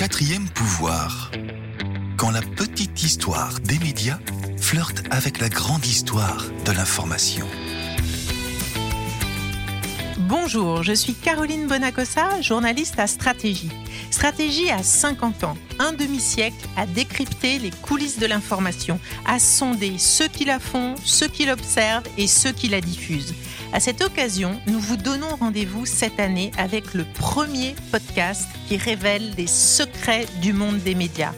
quatrième pouvoir. Quand la petite histoire des médias flirte avec la grande histoire de l'information. Bonjour, je suis Caroline Bonacossa, journaliste à Stratégie. Stratégie a 50 ans, un demi-siècle à décrypter les coulisses de l'information, à sonder ceux qui la font, ceux qui l'observent et ceux qui la diffusent. À cette occasion, nous vous donnons rendez-vous cette année avec le premier podcast qui révèle les secrets du monde des médias.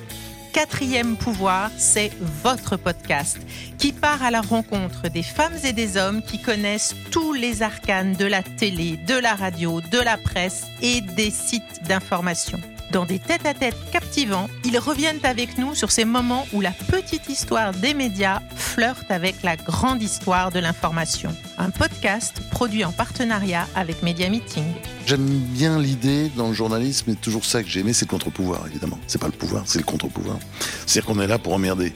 Quatrième pouvoir, c'est votre podcast qui part à la rencontre des femmes et des hommes qui connaissent tous les arcanes de la télé, de la radio, de la presse et des sites d'information. Dans des tête-à-tête captivants, ils reviennent avec nous sur ces moments où la petite histoire des médias flirte avec la grande histoire de l'information. Un podcast produit en partenariat avec Media Meeting. J'aime bien l'idée dans le journalisme, et toujours ça que j'ai aimé, c'est le contre-pouvoir, évidemment. C'est pas le pouvoir, c'est le contre-pouvoir. C'est-à-dire qu'on est là pour emmerder.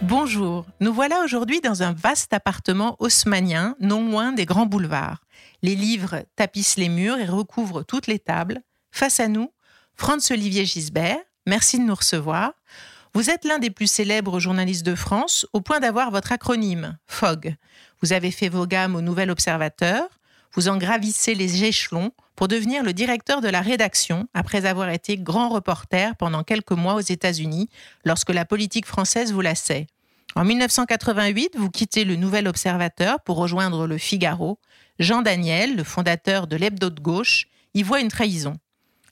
Bonjour, nous voilà aujourd'hui dans un vaste appartement haussmanien, non loin des grands boulevards. Les livres tapissent les murs et recouvrent toutes les tables. Face à nous, Franz-Olivier Gisbert, merci de nous recevoir. Vous êtes l'un des plus célèbres journalistes de France, au point d'avoir votre acronyme, FOG. Vous avez fait vos gammes au Nouvel Observateur, vous en gravissez les échelons pour devenir le directeur de la rédaction après avoir été grand reporter pendant quelques mois aux États-Unis lorsque la politique française vous lassait. En 1988, vous quittez le Nouvel Observateur pour rejoindre le Figaro Jean Daniel, le fondateur de l'Hebdo de gauche, y voit une trahison.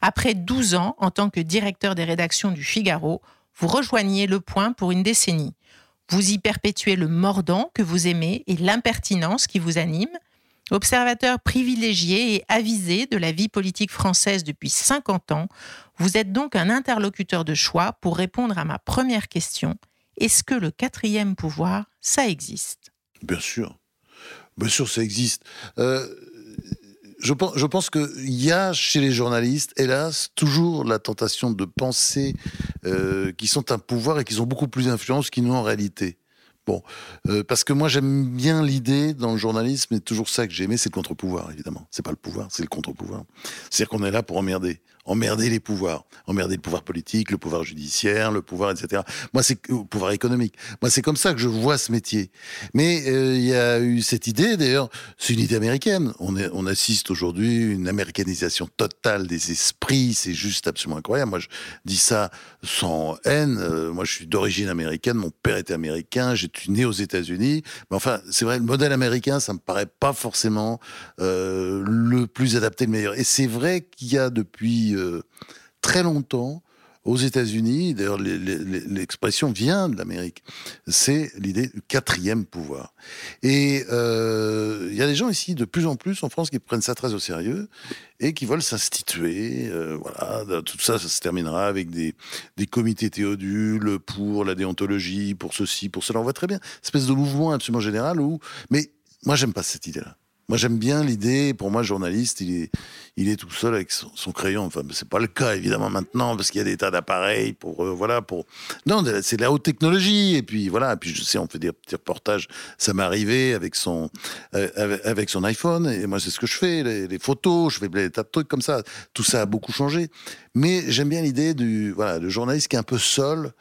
Après 12 ans en tant que directeur des rédactions du Figaro, vous rejoignez Le Point pour une décennie. Vous y perpétuez le mordant que vous aimez et l'impertinence qui vous anime. Observateur privilégié et avisé de la vie politique française depuis 50 ans, vous êtes donc un interlocuteur de choix pour répondre à ma première question. Est-ce que le quatrième pouvoir, ça existe? Bien sûr. Bien sûr, ça existe. Euh, je pense, qu'il y a chez les journalistes, hélas, toujours la tentation de penser euh, qu'ils sont un pouvoir et qu'ils ont beaucoup plus d'influence qu'ils n'ont en réalité. Euh, parce que moi j'aime bien l'idée dans le journalisme, et toujours ça que j'ai aimé, c'est le contre-pouvoir, évidemment. C'est pas le pouvoir, c'est le contre-pouvoir. C'est-à-dire qu'on est là pour emmerder emmerder les pouvoirs, emmerder le pouvoir politique, le pouvoir judiciaire, le pouvoir, etc. Moi, c'est le pouvoir économique. Moi, c'est comme ça que je vois ce métier. Mais euh, il y a eu cette idée, d'ailleurs, c'est une idée américaine. On, est, on assiste aujourd'hui à une américanisation totale des esprits. C'est juste absolument incroyable. Moi, je dis ça sans haine. Euh, moi, je suis d'origine américaine. Mon père était américain. J'étais né aux États-Unis. Mais enfin, c'est vrai, le modèle américain, ça me paraît pas forcément euh, le plus adapté, le meilleur. Et c'est vrai qu'il y a depuis euh, très longtemps aux États-Unis, d'ailleurs l'expression vient de l'Amérique, c'est l'idée du quatrième pouvoir. Et euh, il y a des gens ici de plus en plus en France qui prennent ça très au sérieux et qui veulent s'instituer. Euh, voilà, tout ça, ça se terminera avec des, des comités théodules pour la déontologie, pour ceci, pour cela. On voit très bien, espèce de mouvement absolument général où, mais moi j'aime pas cette idée-là. Moi, j'aime bien l'idée. Pour moi, journaliste, il est, il est tout seul avec son, crayon. Enfin, c'est pas le cas évidemment maintenant parce qu'il y a des tas d'appareils pour, euh, voilà, pour. Non, c'est de la haute technologie. Et puis voilà. Puis je sais, on fait des petits reportages. Ça m'est arrivé avec son, euh, avec, son iPhone. Et moi, c'est ce que je fais. Les, photos, je fais des tas de trucs comme ça. Tout ça a beaucoup changé. Mais j'aime bien l'idée du, voilà, le journaliste qui est un peu seul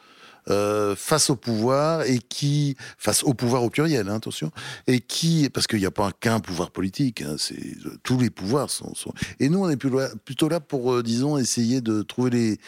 euh, face au pouvoir et qui, face au pouvoir au pluriel, hein, attention, et qui, parce qu'il n'y a pas qu'un pouvoir politique, hein, c'est tous les pouvoirs sont, Et nous, on est plutôt là pour, euh, disons, essayer de trouver les,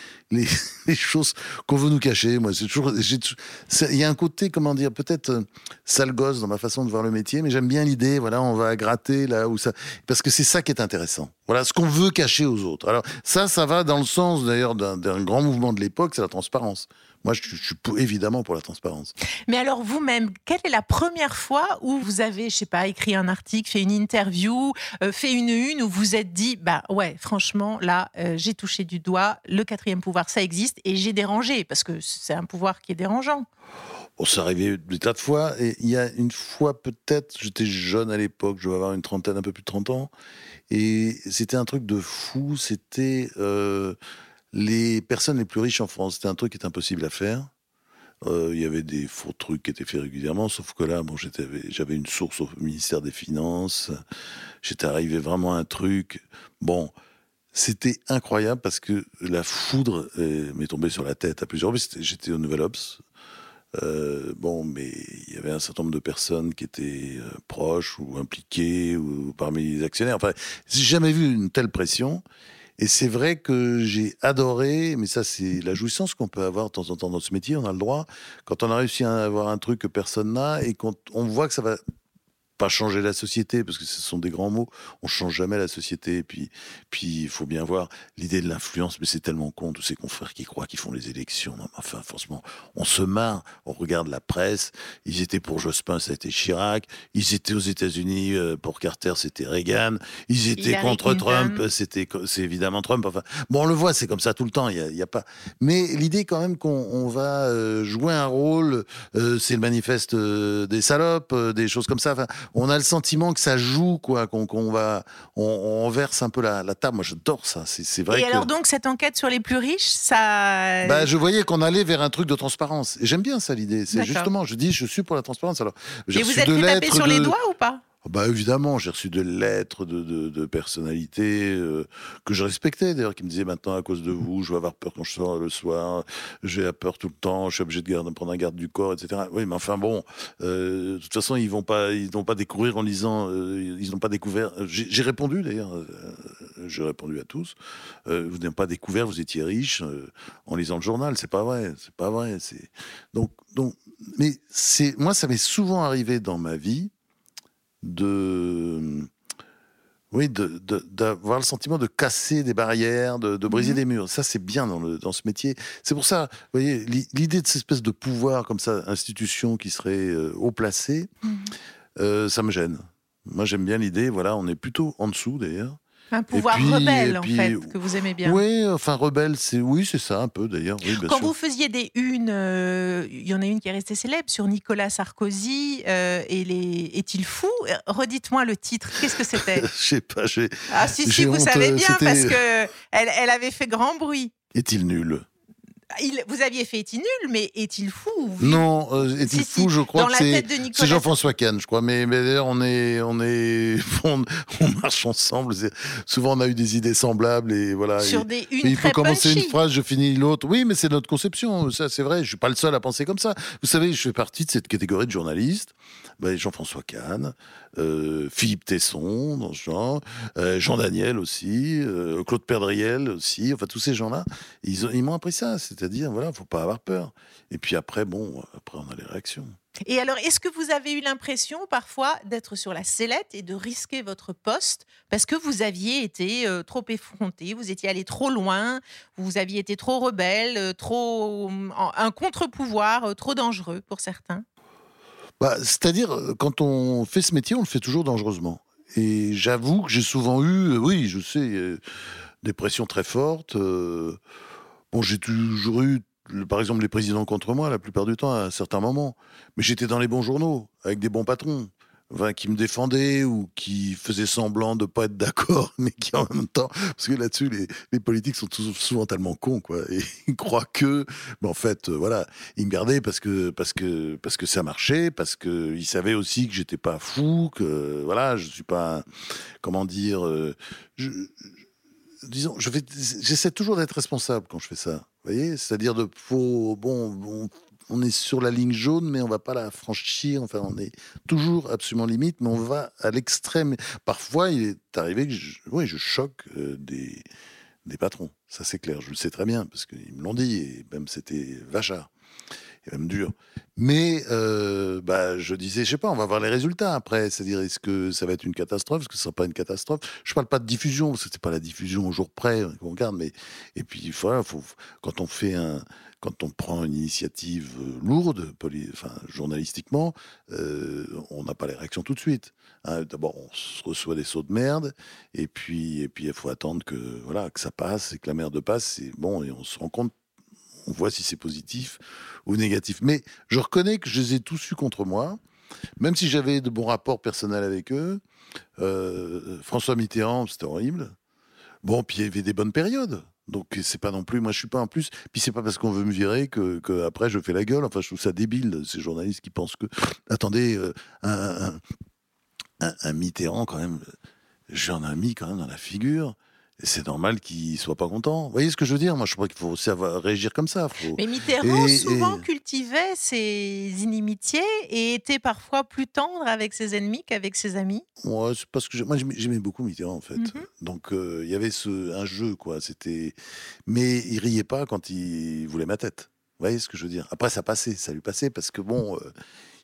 les, choses qu'on veut nous cacher. Moi, c'est toujours, il y a un côté, comment dire, peut-être euh, sale gosse dans ma façon de voir le métier, mais j'aime bien l'idée. Voilà, on va gratter là où ça, parce que c'est ça qui est intéressant. Voilà, ce qu'on veut cacher aux autres. Alors ça, ça va dans le sens d'ailleurs d'un grand mouvement de l'époque, c'est la transparence. Moi, je, suis évidemment pour la transparence. Mais alors, vous-même, quelle est la première fois où vous avez, je sais pas, écrit un article, fait une interview, euh, fait une une, où vous êtes dit, bah ouais, franchement, là, euh, j'ai touché du doigt, le quatrième pouvoir, ça existe, et j'ai dérangé, parce que c'est un pouvoir qui est dérangeant. Bon, ça arrivait des tas de fois. Et il y a une fois, peut-être, j'étais jeune à l'époque, je devais avoir une trentaine, un peu plus de 30 ans. Et c'était un truc de fou. C'était. Euh, les personnes les plus riches en France, c'était un truc qui est impossible à faire. Euh, il y avait des faux trucs qui étaient faits régulièrement, sauf que là, bon, j'avais une source au ministère des Finances. J'étais arrivé vraiment à un truc. Bon, C'était incroyable parce que la foudre m'est tombée sur la tête à plusieurs reprises. J'étais au Nouvel Ops. Euh, bon, mais il y avait un certain nombre de personnes qui étaient euh, proches ou impliquées ou parmi les actionnaires. Enfin, j'ai jamais vu une telle pression. Et c'est vrai que j'ai adoré, mais ça c'est la jouissance qu'on peut avoir de temps en temps dans ce métier, on a le droit, quand on a réussi à avoir un truc que personne n'a et quand on voit que ça va pas changer la société, parce que ce sont des grands mots. On change jamais la société. Et puis, puis il faut bien voir l'idée de l'influence, mais c'est tellement con, tous ces confrères qui croient qu'ils font les élections. enfin, franchement, on se marre. On regarde la presse. Ils étaient pour Jospin, ça a été Chirac. Ils étaient aux États-Unis euh, pour Carter, c'était Reagan. Ils étaient contre Trump, c'était c'est évidemment Trump. Enfin, bon, on le voit, c'est comme ça tout le temps. Il y, a, pas. Mais l'idée quand même qu'on va euh, jouer un rôle, euh, c'est le manifeste des salopes, des choses comme ça. Enfin, on a le sentiment que ça joue, quoi, qu'on va, on, verse un peu la, table. Moi, j'adore ça. C'est vrai. Et alors donc cette enquête sur les plus riches, ça. Bah, je voyais qu'on allait vers un truc de transparence. Et j'aime bien ça l'idée. C'est justement, je dis, je suis pour la transparence. Alors, et vous êtes fait taper sur les doigts ou pas? Bah évidemment, j'ai reçu des lettres de, de, de personnalités euh, que je respectais d'ailleurs, qui me disaient maintenant à cause de vous, je vais avoir peur quand je sors le soir, j'ai peur tout le temps, je suis obligé de, prendre un garde du corps, etc. Oui, mais enfin bon, euh, de toute façon ils vont pas, ils n'ont pas découvrir en lisant, euh, ils n'ont pas découvert. J'ai répondu d'ailleurs, euh, j'ai répondu à tous. Euh, vous n'avez pas découvert, vous étiez riche en lisant le journal, c'est pas vrai, c'est pas vrai. Donc donc, mais c'est moi ça m'est souvent arrivé dans ma vie de oui, d'avoir le sentiment de casser des barrières, de, briser mhm. des murs. Ça, c'est bien dans, le, dans ce métier. C'est pour ça, vous voyez, l'idée de cette espèce de pouvoir comme ça, institution qui serait euh, haut placée, mhm. euh, ça me gêne. Moi, j'aime bien l'idée, voilà, on est plutôt en dessous d'ailleurs. Un pouvoir rebelle, en fait, que vous aimez bien. Oui, enfin, rebelle, c'est oui, c'est ça, un peu d'ailleurs. Quand vous faisiez des unes, euh, il y en a une qui est restée célèbre sur Nicolas Sarkozy euh, et les Est-il fou? Redites-moi le titre, qu'est-ce que c'était? Je sais pas, j'ai. Ah, si, si, vous savez bien, parce que elle, elle avait fait grand bruit. Est-il nul? Vous aviez fait Est-il nul, mais est-il fou Non, euh, est-il fou, je crois que c'est Jean-François Kahn, je crois. Mais, mais d'ailleurs, on est, on est, on, marche ensemble. Souvent, on a eu des idées semblables et voilà. Sur des une Il faut commencer une phrase, je finis l'autre. Oui, mais c'est notre conception. Ça, c'est vrai. Je suis pas le seul à penser comme ça. Vous savez, je fais partie de cette catégorie de journalistes. Ben, Jean-François Kahn, euh, Philippe Tesson, dans ce genre, euh, Jean Daniel aussi, euh, Claude Perdriel aussi. Enfin, tous ces gens-là, ils, m'ont appris ça. C'est c'est-à-dire, voilà, faut pas avoir peur. Et puis après, bon, après, on a les réactions. Et alors, est-ce que vous avez eu l'impression parfois d'être sur la sellette et de risquer votre poste parce que vous aviez été trop effronté, vous étiez allé trop loin, vous aviez été trop rebelle, trop un contre-pouvoir trop dangereux pour certains? Bah, C'est-à-dire, quand on fait ce métier, on le fait toujours dangereusement. Et j'avoue que j'ai souvent eu, oui, je sais, des pressions très fortes. Bon, j'ai toujours eu, par exemple, les présidents contre moi la plupart du temps à certains moments. Mais j'étais dans les bons journaux, avec des bons patrons. Qui me défendaient ou qui faisaient semblant de pas être d'accord, mais qui en même temps, parce que là-dessus, les, politiques sont souvent tellement cons, quoi, et ils croient que, mais en fait, euh, voilà, ils me gardaient parce que parce que parce que ça marchait, parce que ils savaient aussi que j'étais pas fou, que voilà, je suis pas, comment dire, euh, je, disons, je j'essaie toujours d'être responsable quand je fais ça. Vous voyez, c'est-à-dire de faut, bon, on est sur la ligne jaune, mais on va pas la franchir. Enfin, on est toujours absolument limite, mais on va à l'extrême. Parfois, il est arrivé que je, oui, je choque euh, des, des patrons. Ça, c'est clair. Je le sais très bien parce qu'ils me l'ont dit et même c'était vachard et même dur. Mais euh, bah, je disais, je sais pas, on va voir les résultats après. C'est-à-dire, est-ce que ça va être une catastrophe? Est-ce que ce sera pas une catastrophe? Je parle pas de diffusion, parce que c'est pas la diffusion au jour près qu'on regarde. Mais et puis, voilà, quand on fait un, quand on prend une initiative euh, lourde, journalistiquement, euh, on n'a pas les réactions tout de suite. Hein. D'abord, on reçoit des sauts de merde, et puis, et puis, il faut attendre que, voilà, que ça passe, et que la merde passe. Et bon, et on se rend compte on voit si c'est positif ou négatif. Mais je reconnais que je les ai tous eus contre moi, même si j'avais de bons rapports personnels avec eux. Euh, François Mitterrand, c'était horrible. Bon, puis il y avait des bonnes périodes. Donc c'est pas non plus, moi je suis pas en plus. Puis c'est pas parce qu'on veut me virer que, après je fais la gueule. Enfin je trouve ça débile ces journalistes qui pensent que, attendez, euh, un, un, Mitterrand quand même, j'en ai mis quand même dans la figure. C'est normal qu'il soit pas content. Vous voyez ce que je veux dire? Moi, je crois qu'il faut savoir réagir comme ça. Faut... Mais Mitterrand Et- souvent et- cultivait ses inimitiés et était parfois plus tendre avec ses ennemis qu'avec ses amis. Ouais, parce que moi j'aimais j'aimais beaucoup Mitterrand en fait. Mhm. Donc euh, il y avait ce, un jeu quoi. C'était, mais il riait pas quand il voulait ma tête. Vous voyez ce que je veux dire? Après ça passait, ça lui passait parce que bon, euh,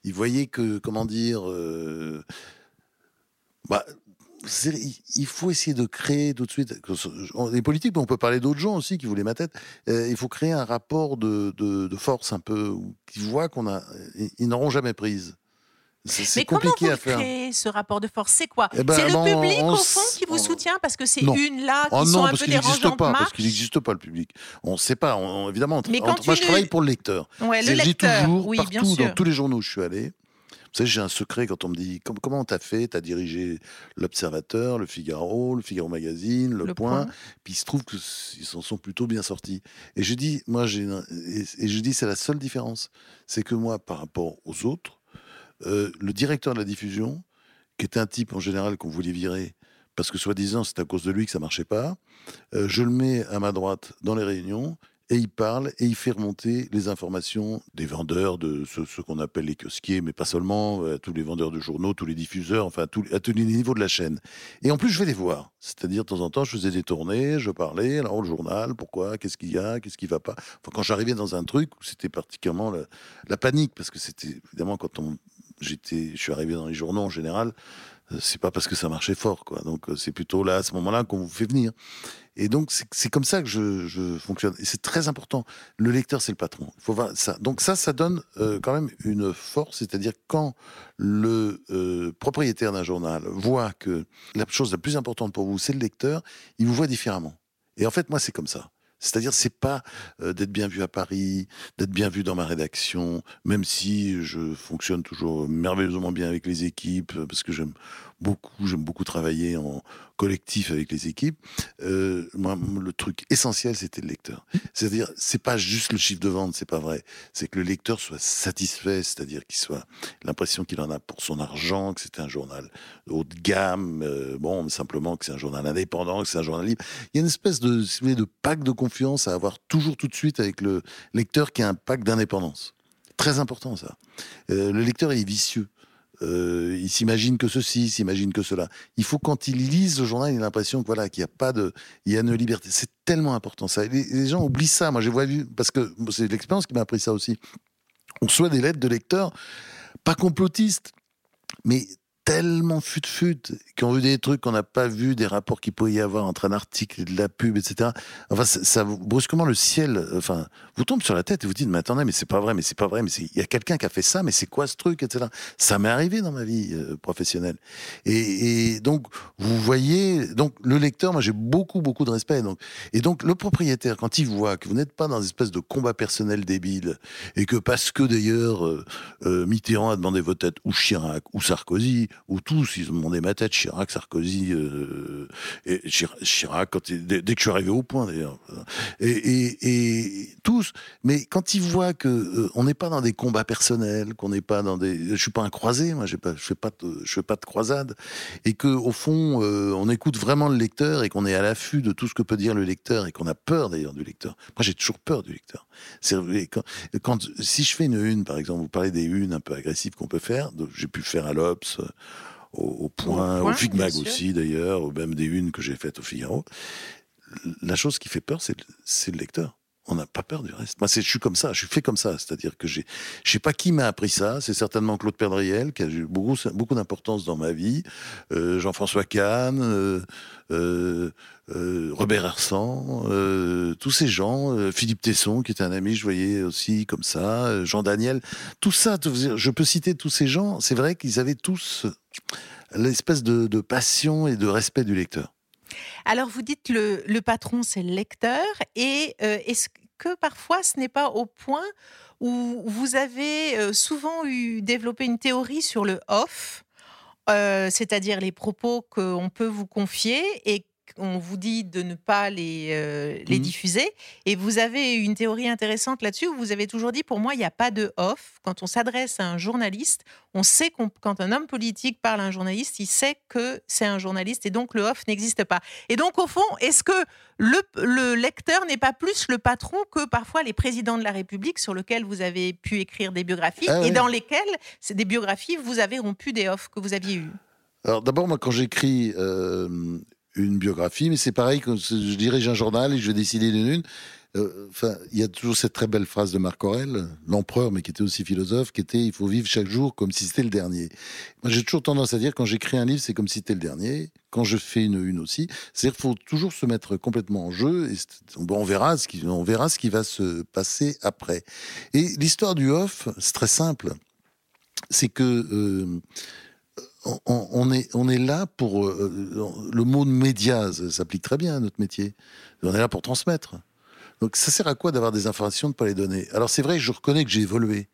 il voyait que comment dire, euh, bah. Il- faut essayer de créer tout de suite. Les politiques, mais on peut parler d'autres gens aussi qui voulaient ma tête. euh, il faut créer un rapport de, de- de force un peu, qui voient qu'on a, ils- n'auront jamais prise. C'est Mais comment compliqué vous à faire. créez ce rapport de force? C'est quoi? Eh ben, C'est le public on au fond qui vous on- soutient parce que c'est une là qui Oh sont non, un parce peu qu'il n'existe dérangeantes pas, parce qu'il n'existe pas le public. On ne sait pas, on- évidemment. entre- Mais quand entre- moi, je travaille pour le lecteur. Ouais, le C'est- je dis lecteur, toujours, oui, bien sûr. dans tous les journaux où je suis allé. Vous savez, j'ai un secret quand on me dit Com- comment t'as fait? T'as dirigé l'Observateur, le Figaro, le Figaro Magazine, le, Le Point. Point. Puis il se trouve qu'ils s'en sont plutôt bien sortis. Et je dis, moi, j'ai, une- et, et je dis, c'est la seule différence, c'est que moi, par rapport aux autres, euh, le directeur de la diffusion, qui est un type en général qu'on voulait virer, parce que soi-disant c'est à cause de lui que ça marchait pas, euh, je le mets à ma droite dans les réunions et il parle et il fait remonter les informations des vendeurs, de ceux qu'on appelle les kiosquiers, mais pas seulement, euh, tous les vendeurs de journaux, tous les diffuseurs, enfin à tous, les niveaux de la chaîne. Et en plus, je vais les voir. C'est-à-dire, de temps en temps, je faisais des tournées, je parlais, alors le journal, pourquoi, qu'est-ce qu'il y a, qu'est-ce qui va pas. Enfin, quand j'arrivais dans un truc c'était particulièrement la, la panique, parce que c'était évidemment quand on, j'étais, je suis arrivé dans les journaux en général, c'est pas parce que ça marchait fort, quoi. Donc euh, c'est plutôt là, à ce moment-là, qu'on vous fait venir. Et donc c'est comme ça que je, fonctionne. Et c'est très important. Le lecteur, c'est le patron. Il faut ça. Donc ça, ça donne euh, quand même une force, c'est-à-dire quand le euh, propriétaire d'un journal voit que la chose la plus importante pour vous, c'est le lecteur, il vous voit différemment. Et en fait, moi, c'est comme ça. C'est-à-dire, c'est pas euh, d'être bien vu à Paris, d'être bien vu dans ma rédaction, même si je fonctionne toujours merveilleusement bien avec les équipes, euh, parce que j'aime beaucoup, j'aime beaucoup travailler en collectif avec les équipes. Euh, le truc essentiel, c'était le lecteur. C'est-à-dire, c'est pas juste le chiffre de vente, c'est pas vrai. C'est que le lecteur soit satisfait, c'est-à-dire qu'il soit l'impression qu'il en a pour son argent, que c'est un journal haut de gamme, bon, simplement que c'est un journal indépendant, que c'est un journal libre. Il y a une espèce de, si de pack de confiance à avoir toujours tout de suite avec le lecteur qui a un pack d'indépendance. Très important ça. Euh, le lecteur est vicieux. Euh, il s'imagine que ceci, il s'imagine que cela. Il faut quand il lise le journal, il a l'impression que voilà qu'il n'y a pas de, il y a une liberté. C'est tellement important ça. Les, gens oublient ça. Moi j'ai vu parce que c'est l'expérience qui m'a appris ça aussi. On reçoit des lettres de lecteurs, pas complotistes, mais tellement fut-fut, qui ont vu des trucs qu'on n'a pas vu, des rapports qu'il pouvait y avoir entre un article et de la pub, etc. Enfin, ça, ça brusquement, le ciel, enfin, vous tombe sur la tête et vous dites, mais attendez, mais c'est pas vrai, mais c'est pas vrai, mais il y a quelqu'un qui a fait ça, mais c'est quoi ce truc, etc. Ça m'est arrivé dans ma vie euh, professionnelle. Et, donc, vous voyez, donc le lecteur, moi j'ai beaucoup, beaucoup de respect. Donc, et donc, le propriétaire, quand il voit que vous n'êtes pas dans une espèce de combat personnel débile, et que parce que d'ailleurs, euh, euh, Mitterrand a demandé votre tête, ou Chirac, ou Sarkozy, ou tous, ils ont demandé ma tête, Chirac, Sarkozy, euh, et Chir- Chirac, quand dès, que je suis arrivé au point d'ailleurs, et, tous. Mais quand ils voient que euh, on n'est pas dans des combats personnels, qu'on n'est pas dans des, je suis pas un croisé, moi, je fais pas, je fais pas de croisade, et que au fond, euh, on écoute vraiment le lecteur et qu'on est à l'affût de tout ce que peut dire le lecteur et qu'on a peur d'ailleurs du lecteur. Moi, j'ai toujours peur du lecteur. Si je fais une une, par exemple, vous parlez des unes un peu agressives qu'on peut faire, j'ai pu faire à l'Obs, au, au point, Au Figmag aussi d'ailleurs, ou même des unes que j'ai faites au Figaro. La chose qui fait peur, c'est le lecteur. On n'a pas peur du reste. Moi, je suis comme ça, je suis fait comme ça. C'est-à-dire que j'ai, je sais pas qui m'a appris ça. C'est certainement Claude Perdriel qui a eu beaucoup, beaucoup d'importance dans ma vie. Euh, Jean-François Kahn, euh, euh, euh, Robert Hersan, euh, tous ces gens, euh, Philippe Tesson qui était un ami, je voyais aussi comme ça, Jean Daniel, tout ça. je peux citer tous ces gens. C'est vrai qu'ils avaient tous l'espèce de, de passion et de respect du lecteur. Alors, vous dites le, le patron, c'est le lecteur. Et euh, est-ce que parfois, ce n'est pas au point où vous avez euh, souvent eu développé une théorie sur le off, euh, c'est-à-dire les propos qu'on peut vous confier et on vous dit de ne pas les, euh, les Mhm. diffuser. Et vous avez une théorie intéressante là-dessus où vous avez toujours dit, pour moi, il n'y a pas de off. Quand on s'adresse à un journaliste, on sait qu'on, quand un homme politique parle à un journaliste, il sait que c'est un journaliste et donc le off n'existe pas. Et donc, au fond, est-ce que le, le lecteur n'est pas plus le patron que parfois les présidents de la République sur lesquels vous avez pu écrire des biographies Ah et oui. dans lesquelles, c'est des biographies, vous avez rompu des offs que vous aviez eues Alors d'abord, moi, quand j'écris euh, une biographie, mais c'est pareil quand je dirige un journal et je vais décider d'une une. euh, Enfin, il y a toujours cette très belle phrase de Marc Aurèle, l'empereur, mais qui était aussi philosophe, qui était "Il faut vivre chaque jour comme si c'était le dernier." Moi, j'ai toujours tendance à dire quand j'écris un livre, c'est comme si c'était le dernier. Quand je fais une une aussi, c'est-à-dire qu'il faut toujours se mettre complètement en jeu. Et on verra ce qui, on verra ce qui va se passer après. Et l'histoire du off, c'est très simple. C'est que euh, on, est, on est là pour. euh, le mot de média s'applique très bien à notre métier. On est là pour transmettre. Donc ça sert à quoi d'avoir des informations, de ne pas les donner? Alors c'est vrai, je reconnais que j'ai évolué.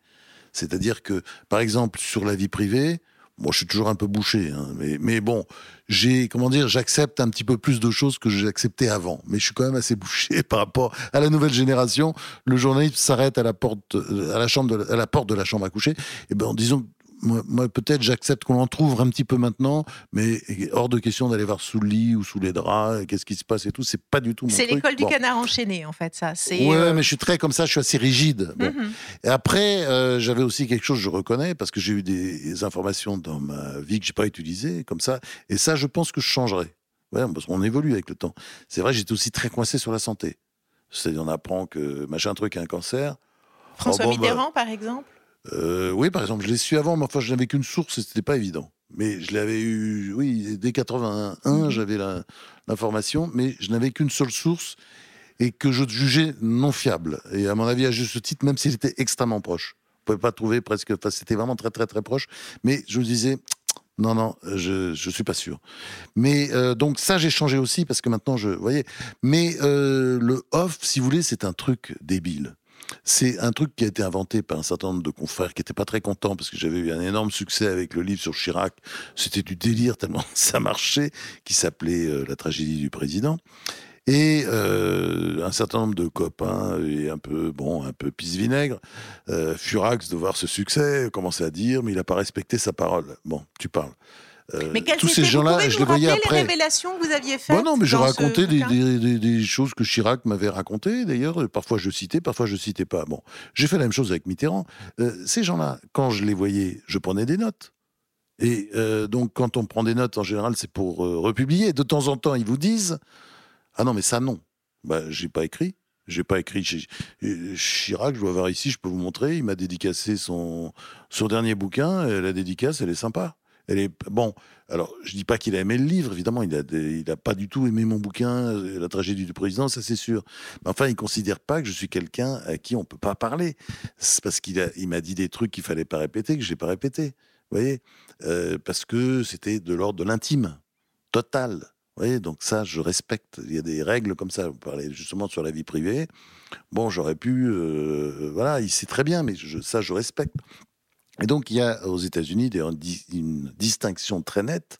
C'est-à-dire que, par exemple, sur la vie privée, moi je suis toujours un peu bouché, hein, mais, bon, j'ai, comment dire, j'accepte un petit peu plus de choses que j'acceptais avant. Mais je suis quand même assez bouché par rapport à la nouvelle génération. Le journaliste s'arrête à la porte, à la chambre, de la, à la porte de la chambre à coucher. Et ben, disons, moi, moi, peut-être j'accepte qu'on en trouve un petit peu maintenant, mais hors de question d'aller voir sous le lit ou sous les draps, qu'est-ce qui se passe et tout. C'est pas du tout mon C'est l'école du Bon. canard enchaîné, en fait, ça. C'est, Ouais, euh, mais je suis très comme ça, je suis assez rigide. Bon. mhm. Et après, euh, j'avais aussi quelque chose, je reconnais, parce que j'ai eu des informations dans ma vie que j'ai pas utilisées, comme ça. Et ça, je pense que je changerai. Ouais, parce qu'on évolue avec le temps. C'est vrai, j'étais aussi très coincé sur la santé. C'est-à-dire, on apprend que machin truc a un cancer. François Oh, bon, bah. Mitterrand, par exemple? Euh, oui, par exemple, je l'ai su avant, mais enfin, je n'avais qu'une source et c'était pas évident. Mais je l'avais eu, oui, dès 81, Mhm. j'avais l'information, mais je n'avais qu'une seule source et que je jugeais non fiable. Et à mon avis, à juste titre, même s'il était extrêmement proche. On pouvait pas trouver presque, enfin, c'était vraiment très, très, très proche. Mais je me disais, non, non, je, je suis pas sûr. Mais euh, donc ça, j'ai changé aussi parce que maintenant, je, vous voyez. Mais euh, le off, si vous voulez, c'est un truc débile. C'est un truc qui a été inventé par un certain nombre de confrères qui n'étaient pas très contents parce que j'avais eu un énorme succès avec le livre sur Chirac. C'était du délire tellement ça marchait, qui s'appelait euh, La tragédie du président. Et euh, un certain nombre de copains et un peu bon, un peu pisse vinaigre, euh, furax de voir ce succès, commençaient à dire mais il n'a pas respecté sa parole. Bon, tu parles. Euh, Mais tous ces gens-là, je les voyais après. les révélations que vous aviez faites Bon, non, mais je racontais des, bouquin des- des- des choses que Chirac m'avait racontées, d'ailleurs. Parfois je citais, parfois je citais pas. Bon, j'ai fait la même chose avec Mitterrand. Euh, ces gens-là, quand je les voyais, je prenais des notes. Et euh, donc, quand on prend des notes, en général, c'est pour republier. De temps en temps, ils vous disent Ah non, mais ça, non. Bah, j'ai pas écrit. J'ai pas écrit Chirac, je dois voir ici, je peux vous montrer. Il m'a dédicacé son, son dernier bouquin. La dédicace, elle est sympa. Elle est bon. Alors, je dis pas qu'il a aimé le livre, évidemment. Il a, il a pas du tout aimé mon bouquin, euh, La tragédie du président, ça c'est sûr. Mais enfin, il considère pas que je suis quelqu'un à qui on peut pas parler. C'est parce qu'il a, il m'a dit des trucs qu'il fallait pas répéter, que j'ai pas répété. Vous voyez, Euh, parce que c'était de l'ordre de l'intime, total. Vous voyez, donc ça, je respecte. Il y a des règles comme ça. Vous parlez justement sur la vie privée. Bon, j'aurais pu, euh, voilà, il sait très bien, mais ça, je respecte. Et donc, il y a aux États-Unis une, di- une distinction très nette.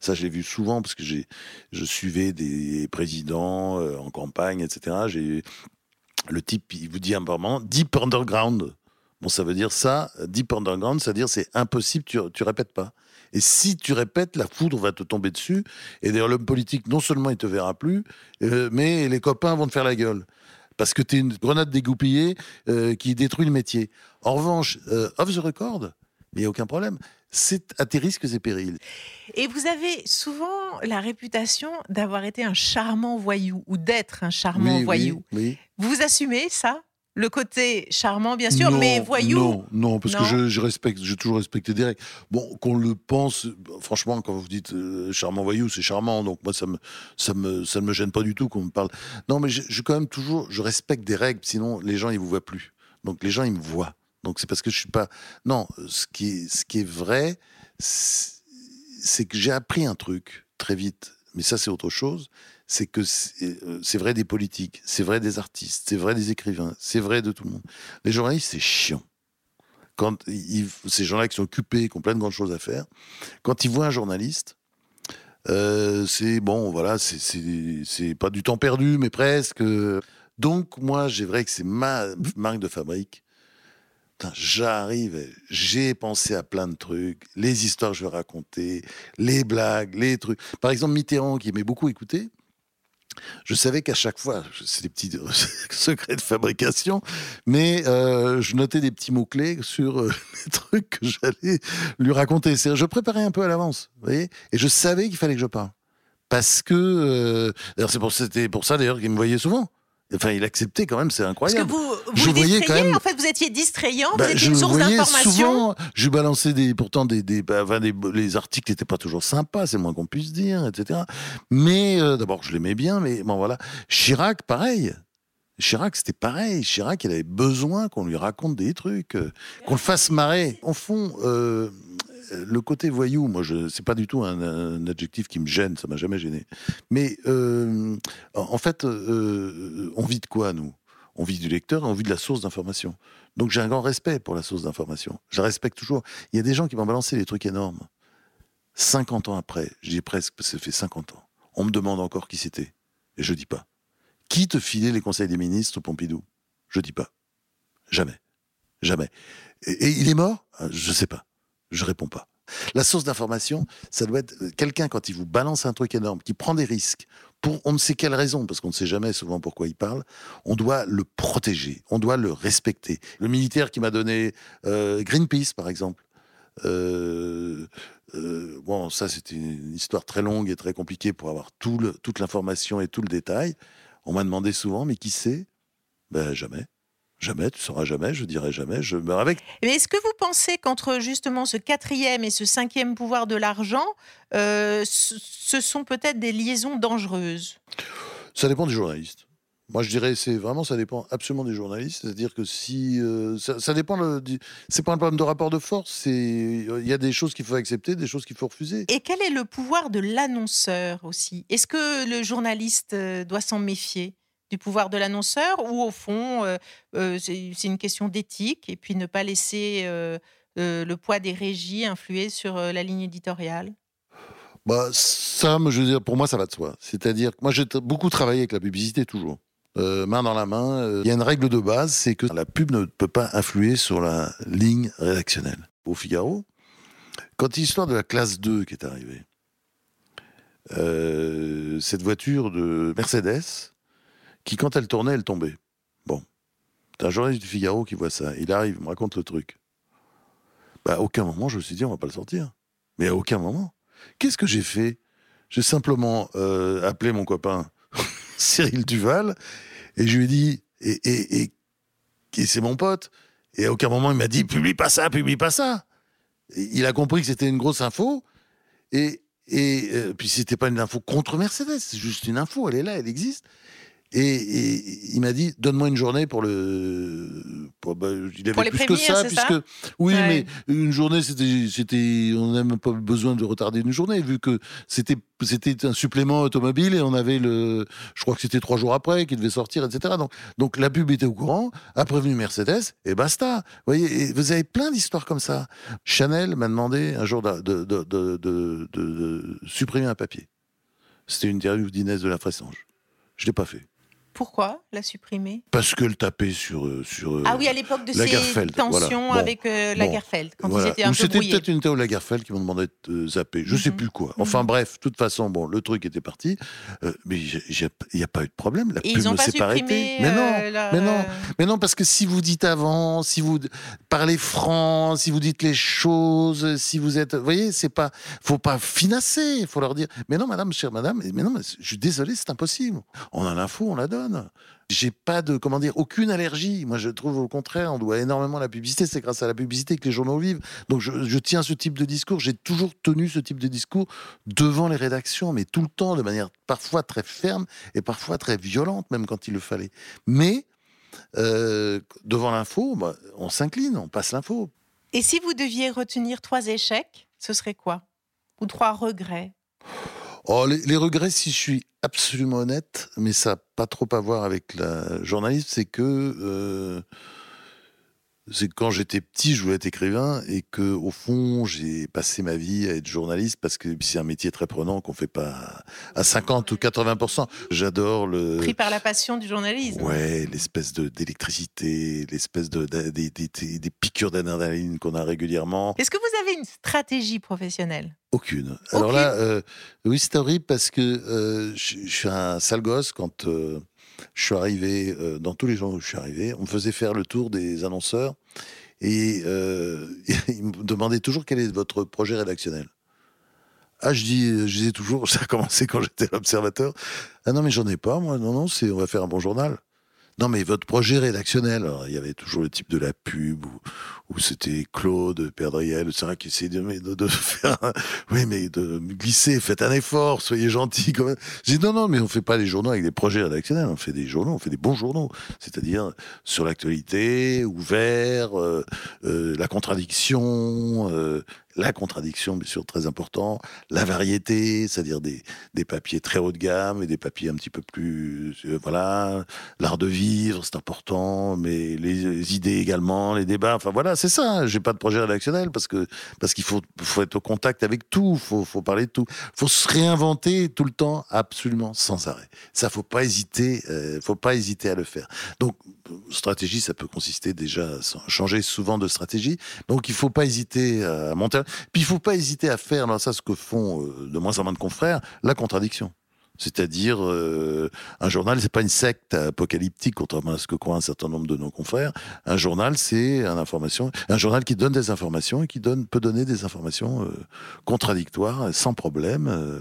Ça, j'ai vu souvent parce que je suivais des présidents euh, en campagne, etc. Le type, il vous dit un moment deep underground. Bon, ça veut dire ça, deep underground, c'est-à-dire c'est impossible, tu, tu répètes pas. Et si tu répètes, la foudre va te tomber dessus. Et d'ailleurs, l'homme politique, non seulement il te verra plus, euh, mais les copains vont te faire la gueule. Parce que tu es une grenade dégoupillée euh, qui détruit le métier. En revanche, euh, off the record, il n'y a aucun problème. C'est à tes risques et périls. Et vous avez souvent la réputation d'avoir été un charmant voyou ou d'être un charmant Oui, voyou. oui, oui. Vous assumez ça Le côté charmant, bien sûr, Non, mais voyou? Non, non, parce Non? que je, je respecte, j'ai toujours respecté des règles. Bon, qu'on le pense, franchement, quand vous dites euh, charmant voyou, c'est charmant, donc moi ça me, ça me, ça ne me gêne pas du tout qu'on me parle. Non, mais je, je quand même toujours, je respecte des règles, sinon les gens ils vous voient plus. Donc les gens ils me voient. Donc c'est parce que je suis pas. Non, ce qui est, ce qui est vrai, c'est que j'ai appris un truc très vite. Mais ça c'est autre chose. C'est que c'est euh, c'est vrai des politiques, c'est vrai des artistes, c'est vrai des écrivains, c'est vrai de tout le monde. Les journalistes, c'est chiant. Quand ces gens-là qui sont occupés, qui ont plein de grandes choses à faire, quand ils voient un journaliste, Euh, c'est bon, voilà, c'est pas du temps perdu, mais presque. Donc, moi, j'ai vrai que c'est ma marque de fabrique. J'arrive, j'ai pensé à plein de trucs, les histoires que je vais raconter, les blagues, les trucs. Par exemple, Mitterrand, qui aimait beaucoup écouter, je savais qu'à chaque fois, c'est des petits secrets de fabrication, mais euh, je notais des petits mots-clés sur euh, les trucs que j'allais lui raconter. Je préparais un peu à l'avance, voyez, et je savais qu'il fallait que je parle. Parce que, euh, c'est pour, pour ça d'ailleurs qu'il me voyait souvent. Enfin, il acceptait quand même, c'est Parce que incroyable. vous, vous Je voyais quand même- en fait, vous étiez distrayant, Bah, vous étiez une source voyais d'information. souvent. Je balançais des, pourtant des, des, bah, enfin, des- les articles n'étaient pas toujours sympas, c'est le moins qu'on puisse dire, etc. Mais euh, d'abord, je l'aimais bien, mais bon voilà. Chirac, pareil. Chirac, c'était pareil. Chirac, il avait besoin qu'on lui raconte des trucs, euh, qu'on le fasse marrer. En fond, euh, le côté voyou, moi, je, c'est pas du tout un, adjectif qui me gêne, ça m'a jamais gêné. Mais euh, en fait, euh, on vit de quoi, nous? On vit du lecteur et on vit de la source d'information. Donc j'ai un grand respect pour la source d'information. Je la respecte toujours. Il y a des gens qui m'ont balancé des trucs énormes. 50 ans après, je dis presque, ça fait 50 ans, on me demande encore qui c'était. Et je dis pas. Qui te filait les conseils des ministres Pompidou? Je dis pas. Jamais. Jamais. Et, et il est mort? Euh, Je sais pas. Je réponds pas. La source d'information, ça doit être euh, quelqu'un quand il vous balance un truc énorme, qui prend des risques pour on ne sait quelle raison, parce qu'on ne sait jamais souvent pourquoi il parle. On doit le protéger, on doit le respecter. Le militaire qui m'a donné euh, Greenpeace, par exemple. Euh, bon, ça c'était une histoire très longue et très compliquée pour avoir tout le- toute l'information et tout le détail. On m'a demandé souvent, mais qui sait Ben jamais. Jamais, tu sauras jamais, je dirai jamais, je meurs avec. Mais est-ce que vous pensez qu'entre justement ce quatrième et ce cinquième pouvoir de l'argent, euh, ce sont peut-être des liaisons dangereuses? Ça dépend du journaliste. Moi, je dirais, c'est vraiment, ça dépend absolument des journalistes. C'est-à-dire que si. euh, ça, ça dépend. C'est pas un problème de rapport de force. Il y a des choses qu'il faut accepter, des choses qu'il faut refuser. Et quel est le pouvoir de l'annonceur aussi? Est-ce que le journaliste euh, doit s'en méfier? Du pouvoir de l'annonceur ou au fond euh, euh, c'est une question d'éthique et puis ne pas laisser euh, le poids des régies influer sur la ligne éditoriale? Bah, ça, je veux dire, pour moi, ça va de soi. C'est-à-dire que moi, j'ai beaucoup travaillé avec la publicité, toujours. Main dans la main. Il y a une règle de base, c'est que la pub ne peut pas influer sur la ligne rédactionnelle. Au Figaro, quand l'histoire de la classe 2 qui est arrivée, cette voiture de Mercedes, qui, quand elle tournait, elle tombait. Bon. T'as un journaliste du Figaro qui voit ça. Il arrive, il me raconte le truc. Bah, à aucun moment, je me suis dit, on va pas le sortir. Mais à aucun moment. Qu'est-ce que j'ai fait? J'ai simplement euh, appelé mon copain Cyril Duval et je lui ai dit et, et, et, c'est mon pote. Et à aucun moment il m'a dit publie pas ça, publie pas ça. Il a compris que c'était une grosse info et et euh, puis c'était pas une info contre Mercedes, c'est juste une info, elle est là, elle existe. Et, et il m'a dit donne-moi une journée pour le pour, bah, il avait Pour les plus que ça puisque ça? oui Ouais. mais une journée c'était c'était on n'a même pas besoin de retarder une journée vu que c'était c'était un supplément automobile et on avait le je crois que c'était trois jours après qu'il devait sortir etc donc donc la pub était au courant a prévenu Mercedes et basta. Vous voyez vous avez plein d'histoires comme ça. Chanel m'a demandé un jour de, de, de, de, de- de supprimer un papier. C'était une interview d'Inès de la Fressange. Je l'ai pas fait Pourquoi la supprimer? Parce qu'elle tapait sur euh, sur euh, Ah oui, à l'époque de ces voilà. tensions Bon. avec euh, Bon. Lagerfeld, quand Voilà. ils étaient un Ou peu c'était peut-être une Théo Lagerfeld qui m'ont demandé de euh, zapper. Je sais Mhm. plus quoi. Enfin Mhm. bref, de toute façon, bon, le truc était parti. Euh, mais il n'y a pas eu de problème. La Et pub ils ne pas s'est pas supprimé arrêtée. Mais non, euh, mais non. mais non, parce que si vous dites avant, si vous parlez franc, si vous dites les choses, si vous êtes, vous voyez, c'est pas, faut pas finasser. Il faut leur dire, mais non, madame, chère madame, mais non, mais je suis désolé, c'est impossible. On a l'info, on la donne. J'ai pas de, comment dire, aucune allergie. Moi, je trouve au contraire, on doit énormément à la publicité. C'est grâce à la publicité que les journaux vivent. Donc, je, tiens ce type de discours. J'ai toujours tenu ce type de discours devant les rédactions, mais tout le temps, de manière parfois très ferme et parfois très violente, même quand il le fallait. Mais euh, devant l'info, bah, on s'incline, on passe l'info. Et si vous deviez retenir trois échecs, ce serait quoi? Ou trois regrets? Oh, les, regrets, si je suis absolument honnête, mais ça n'a pas trop à voir avec la journaliste, c'est que euh, c'est que quand j'étais petit, je voulais être écrivain et que au fond, j'ai passé ma vie à être journaliste parce que c'est un métier très prenant qu'on fait pas à 50 ou 80% J'adore le Pris par la passion du journalisme. Ouais, l'espèce de d'électricité, l'espèce de, de- des- des- des- des piqûres d'adrénaline qu'on a régulièrement. Est-ce que vous avez une stratégie professionnelle? Aucune. Alors Aucune là, euh, oui, c'est horrible parce que euh, je je suis un sale gosse quand euh, je suis arrivé, euh, dans tous les gens où je suis arrivé, on me faisait faire le tour des annonceurs et euh, ils me demandaient toujours quel est votre projet rédactionnel. Ah, je dis, je disais toujours, ça a commencé quand j'étais l'observateur. Ah non, mais j'en ai pas, moi. Non, non, c'est, on va faire un bon journal. Non, mais votre projet rédactionnel, alors, il y avait toujours le type de la pub où, où c'était Claude Perdriel, vrai qui essayait de, de, de faire, oui, mais de glisser, faites un effort, soyez gentil quand même. J'ai dit non, non, mais on fait pas les journaux avec des projets rédactionnels, on fait des journaux, on fait des bons journaux, c'est-à-dire sur l'actualité, ouvert, euh, euh, la contradiction, euh, la contradiction, bien sûr, très important, la variété, c'est-à-dire des, des papiers très haut de gamme et des papiers un petit peu plus, euh, voilà, l'art de vivre, c'est important, mais les, idées également, les débats, enfin voilà, c'est ça. hein. J'ai pas de projet rédactionnel parce que parce qu'il faut faut être au contact avec tout, faut faut parler de tout, faut se réinventer tout le temps, absolument sans arrêt. Ça, faut pas hésiter, euh, faut pas hésiter à le faire. Donc stratégie, ça peut consister déjà à changer souvent de stratégie. Donc il faut pas hésiter à monter. Puis il faut pas hésiter à faire, là, ça ce que font euh, de moins en moins de confrères, la contradiction. C'est-à-dire, euh, un journal, c'est pas une secte apocalyptique, contrairement à ce que croient un certain nombre de nos confrères. Un journal, c'est un information, un journal qui donne des informations et qui donne, peut donner des informations euh, contradictoires, sans problème. Euh,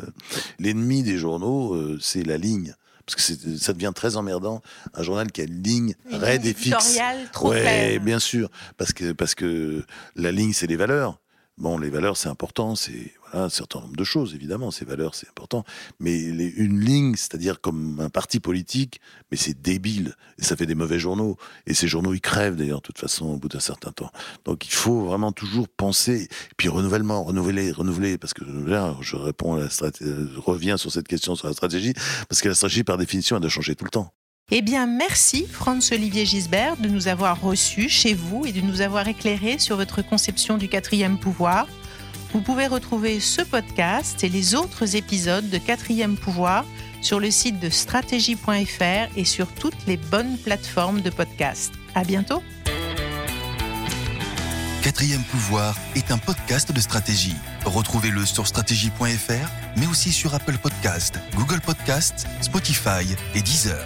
L'ennemi des journaux, c'est la ligne. Parce que ça devient très emmerdant. Un journal qui a une ligne raide et fixe. trop ouais, claire. bien sûr, parce que parce que la ligne c'est les valeurs. Bon, les valeurs c'est important, c'est un certain nombre de choses évidemment. Ces valeurs c'est important, mais une ligne, c'est-à-dire comme un parti politique, mais c'est débile et ça fait des mauvais journaux. Et ces journaux ils crèvent d'ailleurs de toute façon au bout d'un certain temps. Donc il faut vraiment toujours penser, puis renouvellement, renouveler, renouveler, parce que là je réponds à la stratégie, je reviens sur cette question sur la stratégie, parce que la stratégie par définition elle doit changer tout le temps. Eh bien, merci Franz-Olivier Gisbert de nous avoir reçus chez vous et de nous avoir éclairé sur votre conception du quatrième pouvoir. Vous pouvez retrouver ce podcast et les autres épisodes de Quatrième Pouvoir sur le site de stratégie.fr et sur toutes les bonnes plateformes de podcast. À bientôt! Quatrième pouvoir est un podcast de stratégie. Retrouvez-le sur stratégie.fr, mais aussi sur Apple Podcasts, Google Podcasts, Spotify et Deezer.